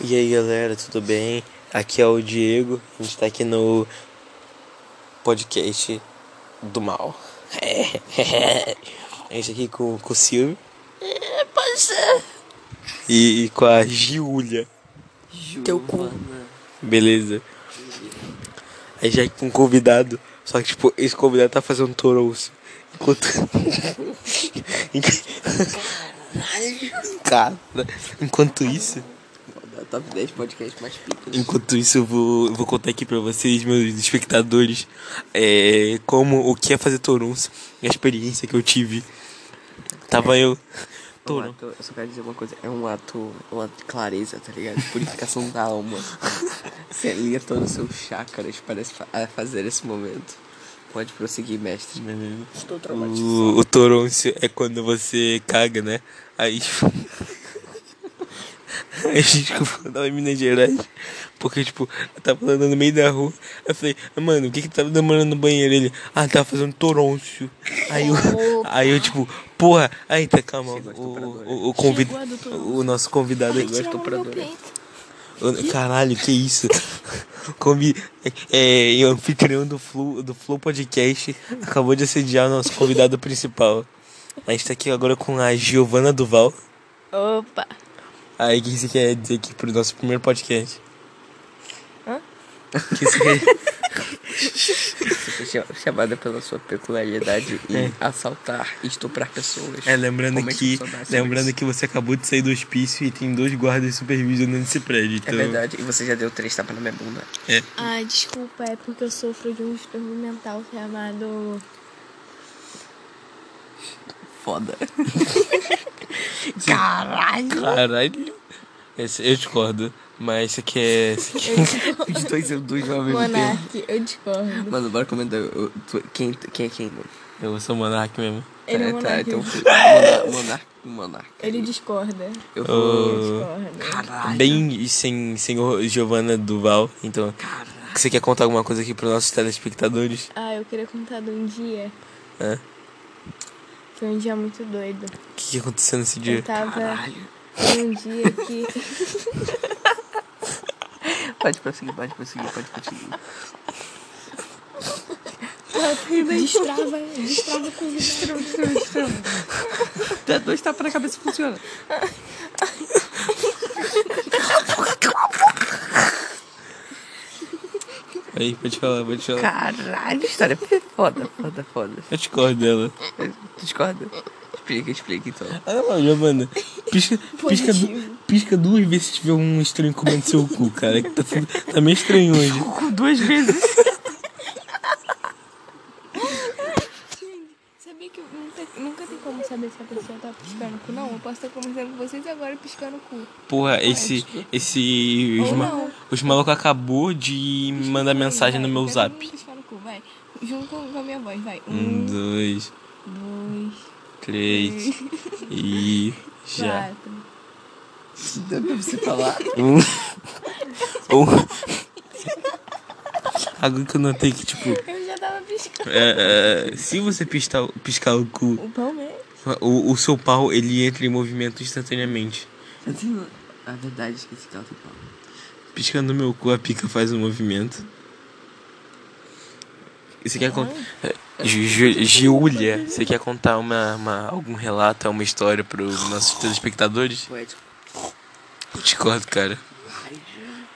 E aí galera, tudo bem? Aqui é o Diego, a gente tá aqui no podcast do mal. A gente tá aqui com, com o Silvio. É, pode ser. E, e com a Giulia. Teu cu. Beleza. Aí já com um convidado. Só que tipo, esse convidado tá fazendo torouço. Enquanto. Cara, enquanto isso. Top 10 podcast mais picas. Enquanto isso, eu vou, eu vou contar aqui pra vocês, meus espectadores, é, como o que é fazer Torunço, a experiência que eu tive. Tava eu. É um ato, eu só quero dizer uma coisa, é um ato, um ato de clareza, tá ligado? Purificação da alma. Você liga todos os seus chakras para fazer esse momento. Pode prosseguir, mestre. Estou traumatizado. O, o é quando você caga, né? Aí. Aí, desculpa, eu tava em Minas Gerais. Porque, tipo, eu tava andando no meio da rua. Eu falei, mano, o que que tava demorando no banheiro? Ele, ah, tava fazendo toroncio. Aí eu, aí eu, tipo, porra, aí tá, calma. A O, o, o, convid, a o nosso convidado a agora. estupradora. O- Caralho, que isso? Convi é, é, o anfitrião do Flow, do Flow Podcast acabou de assediar o nosso convidado principal. A gente tá aqui agora com a Giovana Duval. Opa! Aí, o que você quer dizer aqui pro nosso primeiro podcast? Hã? O que você quer... Você foi cha- chamada pela sua peculiaridade em assaltar e estuprar pessoas. É, lembrando Como é que, essa lembrando que você acabou de sair do hospício e tem dois guardas supervisionando esse prédio. É Então, verdade, e você já deu três tapas na minha bunda. Ah, desculpa, é porque eu sofro de um distúrbio mental chamado. Foda. Caralho. Esse, eu discordo. Mas quer. Você quer... Eu discordo. Os dois eu dois ao mesmo tempo. Monark, eu discordo. Mano, bora comentar. eu- tu- quem, quem é quem, mano? Eu sou monarca mesmo. Ele é tá, monarca. então. Monarca, monarca, monarca. Ele discorda. Eu vou. Caralho. Bem e sem, sem o Giovana Duval. Então, você quer contar alguma coisa aqui pros nossos telespectadores? Ah, eu queria contar de um dia. Hã? Foi um dia muito doido. O que, que aconteceu nesse dia? Eu tava Caralho. num dia que. Pode prosseguir, pode prosseguir, pode prosseguir. Destrava, destrava com destrava. Dá dois tapas na cabeça funciona. Aí, pode falar, pode falar. Caralho, história foda, foda, foda. Eu discordo dela. Tu discorda? Explica, explica então. Ah, não, Giovana. Pisca, pisca, du- pisca duas vezes se tiver um estranho comendo seu cu, cara. Que tá, tudo- tá meio estranho hoje. Com duas vezes. Sabia que nunca, nunca tem como saber se a pessoa tá piscando o cu? Não, eu posso estar conversando com vocês agora piscando o cu. Porra, esse. Esse. Os, Ou ma não. os malucos acabou de mandar mensagem no meu Vai, zap. piscar no cu, vai. Junto com, com a minha voz, vai. Um, Um, dois, dois, três. E. Já. quatro. Dá pra você falar? Um. um. Agora que eu notei que, tipo, Eu já tava piscando. é, é, se você piscar, piscar o cu, O pão mesmo? o, o seu pau ele entra em movimento instantaneamente. A verdade, esqueci que ela tem pau. Piscando meu cu, a pica faz um movimento. Você quer contar. Giulia, você quer contar uma, uma, algum relato, uma história para os nossos telespectadores? Poético. Discordo, cara.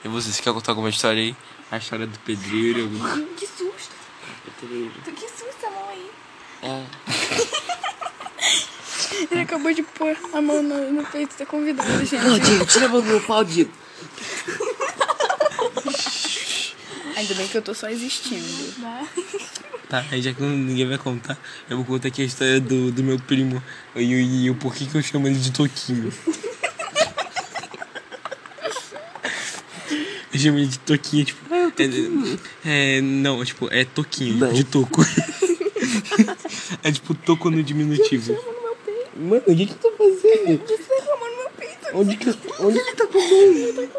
E você, você quer contar alguma história aí? A história do pedreiro? algum- Que susto. Pedreiro. Que susto a mão aí. É. Ele acabou de pôr a mão no, no peito da convidada, gente. Não, Diego, tira a mão do meu pau, Diego. Ainda bem que eu tô só existindo. Tá, aí já que ninguém vai contar, eu vou contar aqui a história do, do meu primo e, e, e o porquê que eu chamo ele de Toquinho. Eu chamo ele de Toquinho, tipo. É, é, não, tipo, é Toquinho, Não. de toco. é tipo toco no diminutivo. Mano, o que que tu tá fazendo? Você tá com no meu peito. Onde que. Onde tá com a mão?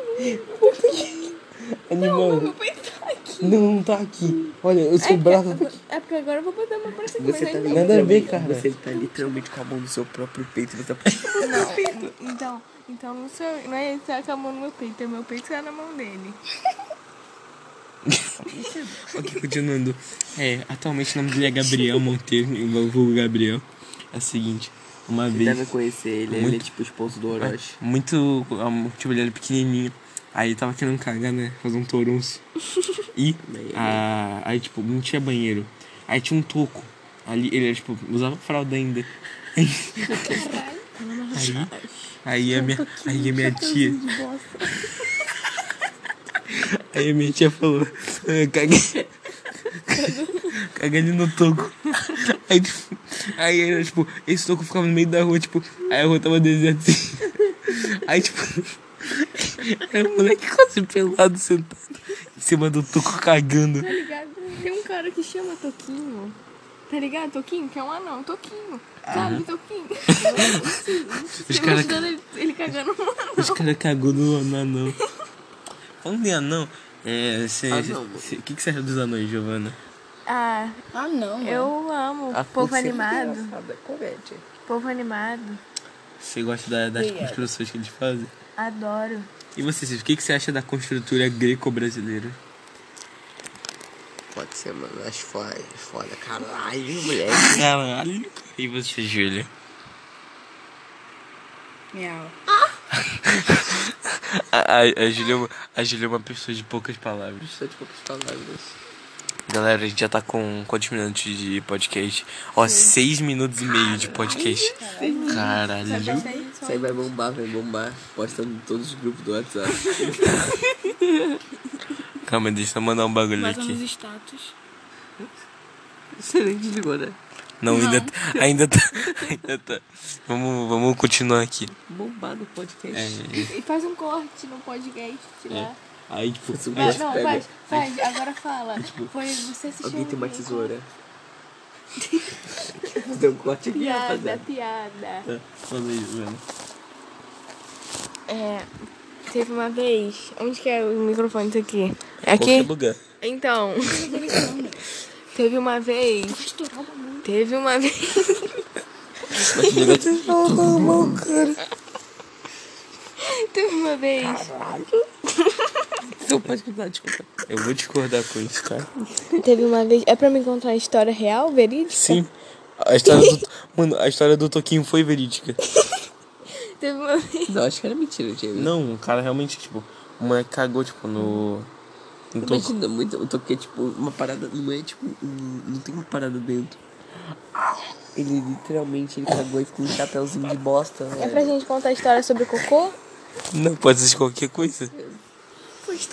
Animal. Meu peito tá aqui. Não, não tá aqui. Olha, o seu braço tá aqui. É porque agora eu vou botar uma pra cima, Você tá, Nada a ver, cara. Você tá literalmente com a mão no seu próprio peito. Você tá... Não, então, então não, sou, não é ele que tá com a mão no meu peito, é meu peito que tá na mão dele. Ok, continuando. É, atualmente o nome dele é Gabriel Monteiro, o vulgo Gabriel. É o seguinte, uma Você vez. deve conhecer ele. Ele Muito- é tipo o esposo do Orochi. Muito. um, Tipo, ele era pequenininho. Aí ele tava querendo cagar, né? Fazer um torunço. E. a- aí, tipo, não tinha banheiro. Aí tinha um toco. Ali, ele tipo, usava fralda ainda. Aí. Aí a minha, aí a minha tia. Aí a minha tia falou, "Ah, caguei. Caguei no toco. Aí, tipo, aí era, tipo, esse toco ficava no meio da rua, tipo, aí a rua tava deserta assim. Aí, tipo, era um moleque quase pelado sentado em cima do toco cagando. Tá ligado? Tem um cara que chama Toquinho. Tá ligado? Toquinho, que é um anão, Toquinho. Sabe, Toquinho? Os caras ele, ele cagando um anão. os cara cagou no, no anão. Falando em anão, é, cê, Anão, cê- o que, que você acha dos anões, Giovana? Ah, Ah, não. mano. eu amo. A povo cor sempre animado. é. Povo animado. Você gosta da- das construções que eles fazem? Adoro. E você, Cid, o que, que você acha da construtora greco-brasileira? Pode ser, mano. Acho foda. Foda. Caralho, moleque. Caralho. E você, Júlia? Miau. A, a, a, Júlia, é uma- a Júlia é uma pessoa de poucas palavras. Só de poucas palavras. Galera, a gente já tá com quantos minutos de podcast? Ó, seis minutos e meio de podcast. Caralho. Isso aí vai bombar, vai bombar. Postando em todos os grupos do WhatsApp. Calma, deixa eu mandar um bagulho nos aqui. status. Você nem desligou, né? Não, ainda, tá- ainda tá. Ainda tá. Vamos, vamos continuar aqui. Bombado o podcast. É, E faz um corte no podcast lá. aí, tipo, um aí- Não, não, pega. faz, faz, agora fala. Foi você assistiu. Alguém tem uma um- tesoura? Deu um corte aqui, Piada, rapaziada. piada. Tá, fala aí, mano. É, teve uma vez. Onde que é o microfone isso aqui? Qualquer Aqui? lugar. Então. teve uma vez. Teve uma vez. Mas que negócio- Teve uma vez. Então pode contar, desculpa. Eu vou discordar com isso, cara. Teve uma vez. É pra me contar a história real, verídica? Sim. A história do. Mano, a história do Toquinho foi verídica. Teve uma vez. Não, acho que era mentira, James. Não, o cara realmente, tipo, o moleque cagou, tipo, no. No toco. Imagina muito, eu toquei tipo uma parada, não é tipo, um- não tem uma parada dentro. Ele literalmente ele cagou e ficou um chapéuzinho de bosta, É velho. pra gente contar a história sobre cocô? Não, pode ser qualquer coisa.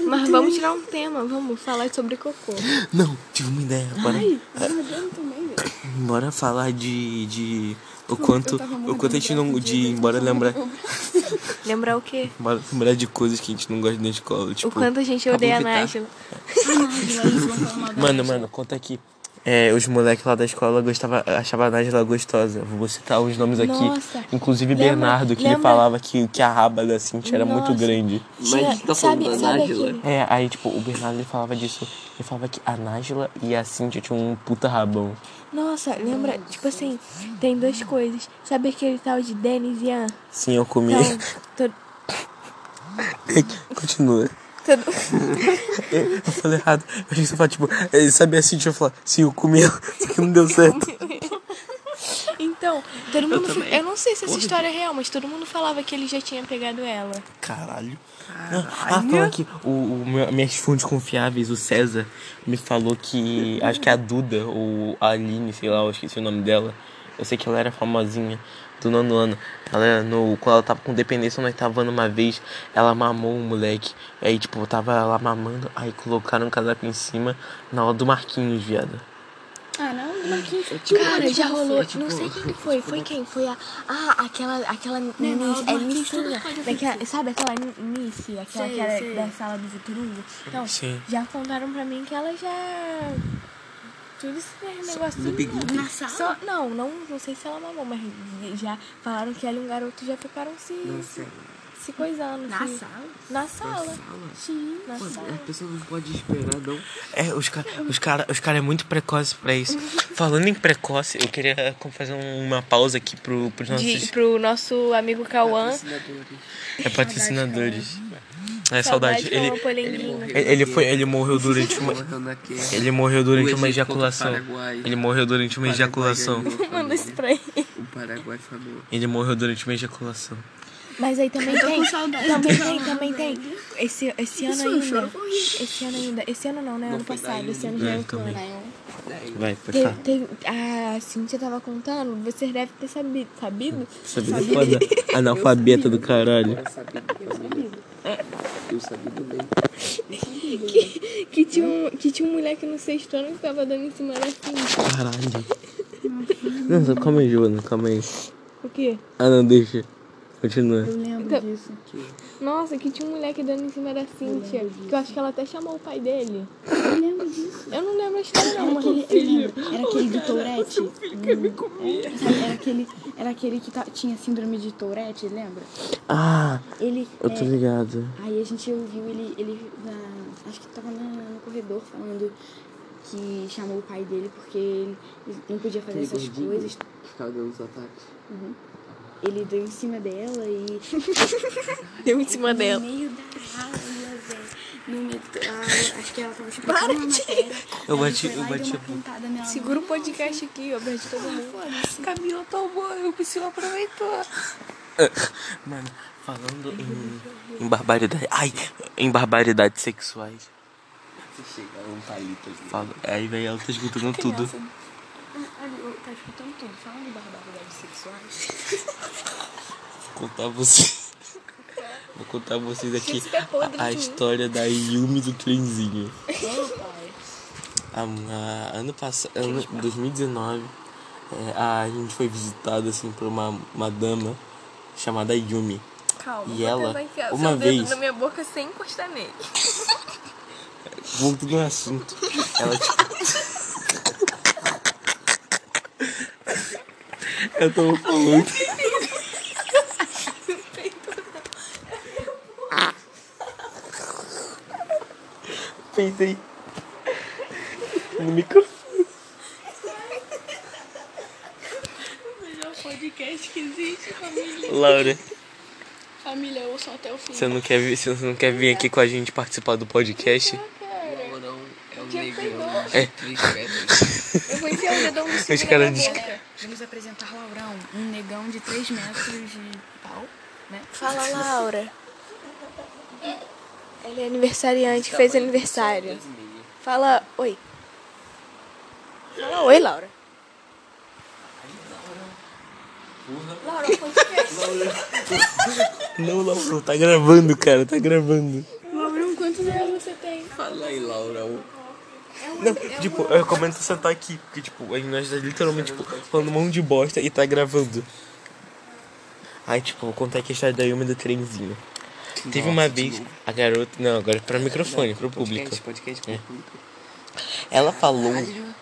Mas vamos tirar um tema, vamos falar sobre cocô. Não, tive uma ideia. Bora, Mordendo também, velho. bora falar de. de o quanto. O quanto a gente não. De, bora lembrar. Lembrar o quê? Lembrar de coisas que a gente não gosta na escola. Tipo. o quanto a gente odeia a. Nájila. Ah, de da Mano, mano, conta aqui. É, os moleques lá da escola gostava, achavam a Nájila gostosa. Vou citar os nomes aqui. Nossa. Inclusive Lembra- Bernardo, que ele lembra- falava que, que a raba da Cintia era muito Nossa. grande. Mas a gente tá falando da Nájila. É, aí tipo, o Bernardo ele falava disso. Ele falava que a Nájila e a Cintia tinham um puta rabão. Nossa, lembra? Tipo assim, tem duas coisas. Sabe aquele tal de Denis Ian? Sim, eu comi. Então, todo, Continua. Todo, Eu falei errado. Eu achei que você falava, tipo, eh, sabe a Cintia falar, sim, eu comi, só que não deu certo. Então, todo mundo. Eu, também. não sei se essa história é real, mas todo mundo falava que ele já tinha pegado ela. Caralho. Não, ah, falando aqui, o, o meu, minhas fontes confiáveis, o César, me falou que. Acho que a Duda, ou a Aline, sei lá, eu esqueci o nome dela. Eu sei que ela era famosinha do nono ano. Ela, no, quando ela tava com dependência no oitavo ano uma vez, ela mamou um moleque. Aí, tipo, tava lá mamando, aí colocaram um casaco em cima na hora do Marquinhos, viado. Ah, não, do Marquinhos. Cara, já rolou. Não sei quem foi. Foi quem? Foi a. Ah, aquela. Aquela Nice. É Marquinhos, Nissinha. tudo pode Daquela, sabe aquela Nice? Aquela que era da sala do Vitorino? Então, Sim. já contaram pra mim que ela já. Tudo esse negocinho. Na sala? Só, não, não, não sei se ela mamou, mas já falaram que ela e um garoto já ficaram se. Nossa, se coisando. Na se- sala? Na sala. Fala. Sim. Na Pô, sala. a pessoa não pode esperar, não. É, os caras os cara, os cara é muito precoce pra isso. Falando em precoce, eu queria fazer uma pausa aqui pro, pros nossos De, pro nosso amigo Cauã. Patrocinadores. é, patrocinadores. É saudade. Ele, Cauã Polenguinho. ele, ele foi, ele morreu durante uma. Morreu. Ele morreu durante O uma o ejaculação. Ele morreu durante uma O ejaculação. Manda isso pra ele. O Paraguai falou. Ele morreu durante uma ejaculação. Mas aí também tem. saudade Também tem, também tem. Esse, esse ano o ainda. Esse ano ainda. Esse ano não, né? Ano passado. Esse ano já é. Daí, Vai, pode falar. a Cintia tava contando, vocês devem ter sabido. Sabido? Sabia foda? Analfabeta do caralho. eu sabia do família. Eu sabia do bem. Que, que, tinha um, que tinha um moleque no sexto ano que tava dando em cima da Cintia. Caralho. Não, só calma aí, Joana, calma aí. O quê? Ah, não, deixa. Continua. Eu lembro Então- disso. Nossa, que tinha um moleque dando em cima da Cintia. Que eu acho que ela até chamou o pai dele. Eu lembro disso. Eu não lembro a história, Era não. aquele, eu lembro, era aquele do Tourette. Hum, é, sabe, era aquele, era aquele que tinha síndrome de Tourette, lembra? Ah, Ele, eu tô é, ligado. aí a gente ouviu ele, ele na, acho que tava na- no corredor falando que chamou o pai dele porque ele não podia fazer Aquele essas gordinho coisas. que Ficava dando os ataques. Ele deu em cima dela e Deu em cima dela. no meio da aula, velho. No meio da aula, acho que ela tava explicando uma matéria. Eu bati- eu bati a-. Segura o podcast aqui, ó, pra de todo mundo. Camila tomou, eu preciso aproveitar. Mano, falando em, em barbaridade. Ai, em barbaridades sexuais. Se chegar um palito ali. Fala, aí, velho, ela tá escutando tudo. Tá escutando tudo. Falando de barbaridades sexuais. Vou contar vocês. Vou contar vocês aqui é a, a história da Yumi do trenzinho. A, a- ano passado, ano 2019, é, a gente foi visitado assim por uma, uma dama chamada Yumi. Calma, E ela, enfiar uma vez- na minha boca sem encostar nele. Voltando no assunto. Ela tipo. Eu tava falando. Peidei. No microfone. Melhor podcast que existe, família. Laura, Família, ouçam até o fim. você não quer vir, você não quer vir aqui com a gente participar do podcast? Laurão é um Tinha negão pegou. de três metros. Eu vou enfiar o dedão no Os caras boca. Vamos apresentar Um negão de 3 metros de pau, né? Fala, Laura. Ele é aniversariante, fez aniversário. Fala, oi. Fala, oi, Laura. Laura. Não, Laura, tá gravando, cara, tá gravando. Laura, quantos anos você tem? Fala aí, Laurão. Não, tipo, eu recomendo você sentar aqui, porque, tipo, a gente tá literalmente, tipo, falando um monte de bosta e tá gravando. Aí, tipo, vou contar aqui a história da Yumi do trenzinho. Teve uma Nossa, vez, a garota, não, agora é pra microfone, pro público. Podcast, podcast pro público. Ela falou,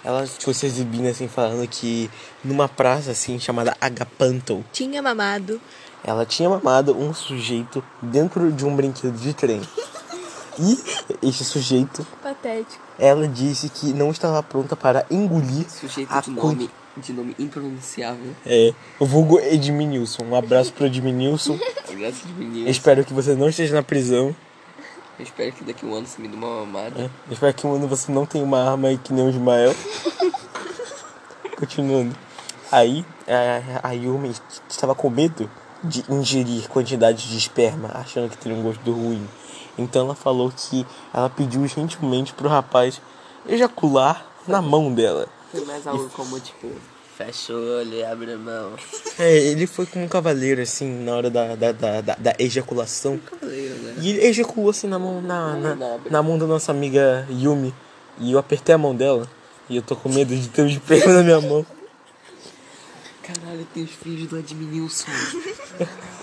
ela ficou se exibindo assim, falando que numa praça assim, chamada Agapanto, Tinha mamado. ela tinha mamado um sujeito dentro de um brinquedo de trem. E este sujeito, Patético. ela disse que não estava pronta para engolir Sujeito a de nome, de nome impronunciável. É, o vulgo Edmilson. Um abraço pro Edmilson. Abraço de menino. Espero que você não esteja na prisão. Eu espero que daqui a um ano você me dê uma mamada. É, Espero que um ano você não tenha uma arma aí que nem o Ismael. Continuando. Aí, a, a Yumi estava com medo de ingerir quantidade de esperma, achando que teria um gosto ruim. Então ela falou que ela pediu gentilmente pro rapaz ejacular na mão dela. Foi mais algo como, tipo, fecha o olho e abre a mão. É, ele foi como um cavaleiro, assim, na hora da, da, da, da- da ejaculação. Cavaleiro, né? E ele ejaculou assim na mão, na, na, na mão da nossa amiga Yumi. E eu apertei a mão dela. E eu tô com medo de ter um esperma na minha mão. Caralho, tem os filhos do Adminilson.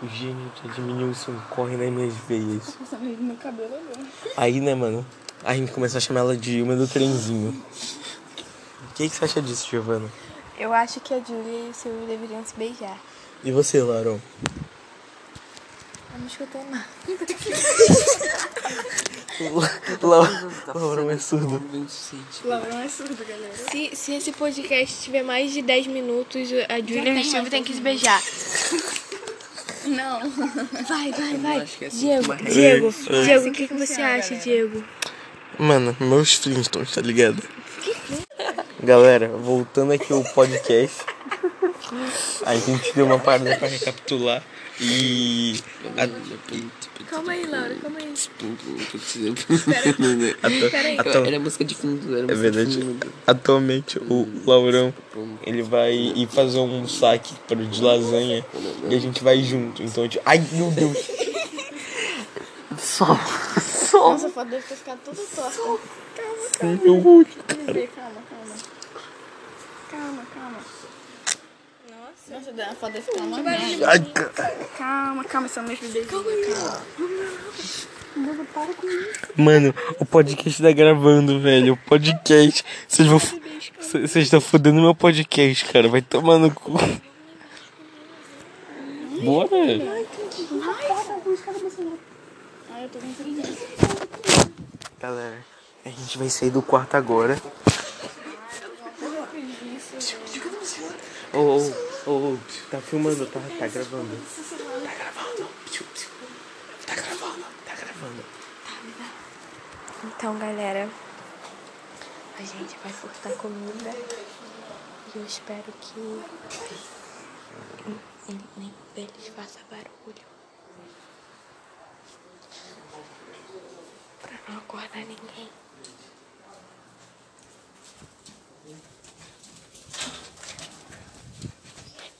O gênio de Edmilson corre nas minhas veias. Passando aí no meu cabelo agora. Aí, né, mano? A gente começou a chamar ela de Yumi do trenzinho. O que, que você acha disso, Giovana? Eu acho que a Julia e o Silvio deveriam se beijar. E você, Larão? Não escutou nada. Laurão é surdo. Laurão é surdo, galera. Se, se esse podcast tiver mais de 10 minutos, a Júlia e o Silvio tem que se beijar. Não. Vai, vai, vai. é assim Diego. Diego, É. Diego, o que, que você acha, Diego? Mano, meus Flintstones, tá ligado? Galera, voltando aqui ao podcast. A gente deu uma parada pra recapitular. E. a- Calma aí, Laura, calma aí. Peraí. Atu- Era música de fundo, era É música verdade. de fundo. Atualmente o Laurão ele vai ir fazer um saque para de lasanha e a gente vai junto. Então, tipo, ai meu Deus. Só. Só. Nossa, foto deve ter ficado toda torta. Meu olho. Calma, calma. Calma, calma. Nossa, uma. Calma, calma, são meus bebês. Calma. Mano, o podcast tá gravando, velho. O podcast. Vocês vão. Vocês estão fodendo meu podcast, cara. Vai tomar no cu. Bora. Ai, eu tô com preguiça. Galera, a gente vai sair do quarto agora. Ô, ô, ô, tá filmando, tá, tá gravando. Tá gravando. Tá gravando, tá gravando. Então, galera, a gente vai cortar comida e eu espero que nem- nenhum deles faça barulho. Pra não acordar ninguém.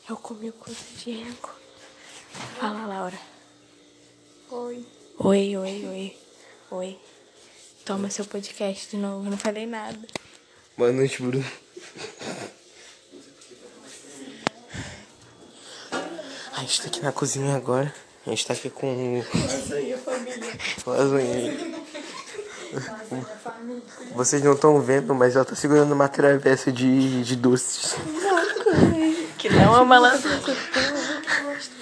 Eu comi com o Diego. Fala, Laura. Oi. Oi, oi, oi. Oi. Toma seu podcast de novo, eu não falei nada. Boa noite, Bruno. A gente tá aqui na cozinha agora. A gente tá aqui com. Lasanha, família. Lasanha. Vocês não estão vendo, mas ela tá segurando uma travessa de, de doces. Que não é uma lasanha.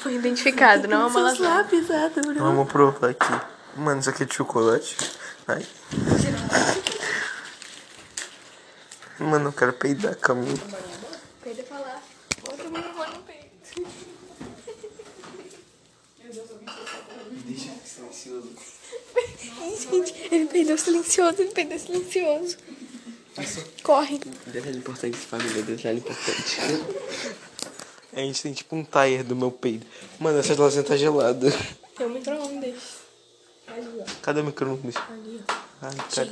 Foi identificado, não é uma lasanha. Vamos provar aqui. Mano, isso aqui é de chocolate. Ai. Mano, eu quero peidar caminho. Peida falar. Bota o microfone no peito. Gente, ele peidou silencioso, ele peidou silencioso. Corre. Detalhe importante, família, detalhe importante. A gente tem tipo um tire do meu peido. Mano, essa lasanha tá gelada. Tem um micro-ondas. Cadê o micro-ondas? Ai, cara.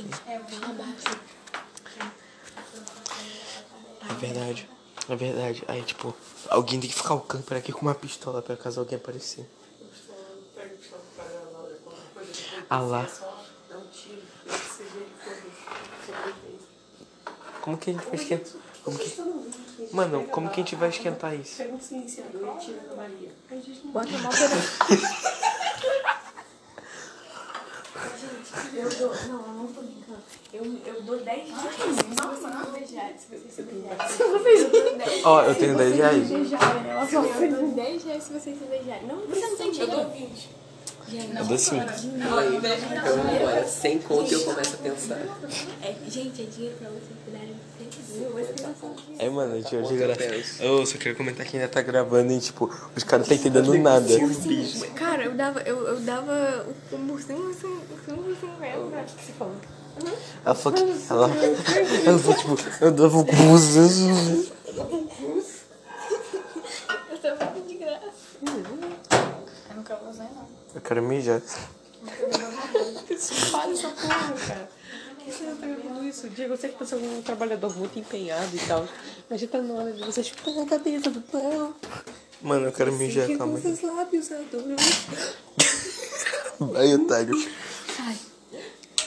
É verdade. É verdade. Aí, tipo, alguém tem que ficar o camper aqui com uma pistola pra caso alguém aparecer. Ah lá. Como que a gente vai esquentar? Como que... Mano, como que a gente vai esquentar isso? Bota a mão pra Ó, eu tenho 10 reais. Eu dou 10 reais se vocês se beijarem. Não, você não tem dinheiro. Eu dou 20. Eu dou 5. Então, sem conta eu começo a pensar. É, gente, é dinheiro pra vocês cuidarem de vocês. É, mano, a gente hoje gra... Eu só queria comentar que ainda tá gravando e, tipo, os caras não tá entendendo nada. Cara, eu dava, eu, eu dava o burcinho, assim, assim, assim, pra que você falou. Ela falou que. Ela, ela falou, tipo, eu dava o curso. Eu tava muito de graça. Eu nunca vou usar, não. Eu quero mijar. Para essa porra, cara. Que você tá gravando isso? Diego, eu sei que você é um trabalhador muito empenhado e tal. Mas já tá na hora de você chupar a cabeça do pão. Mano, eu quero mijar, calma aí. seus lábios, adoro. Vai, otário. Sai.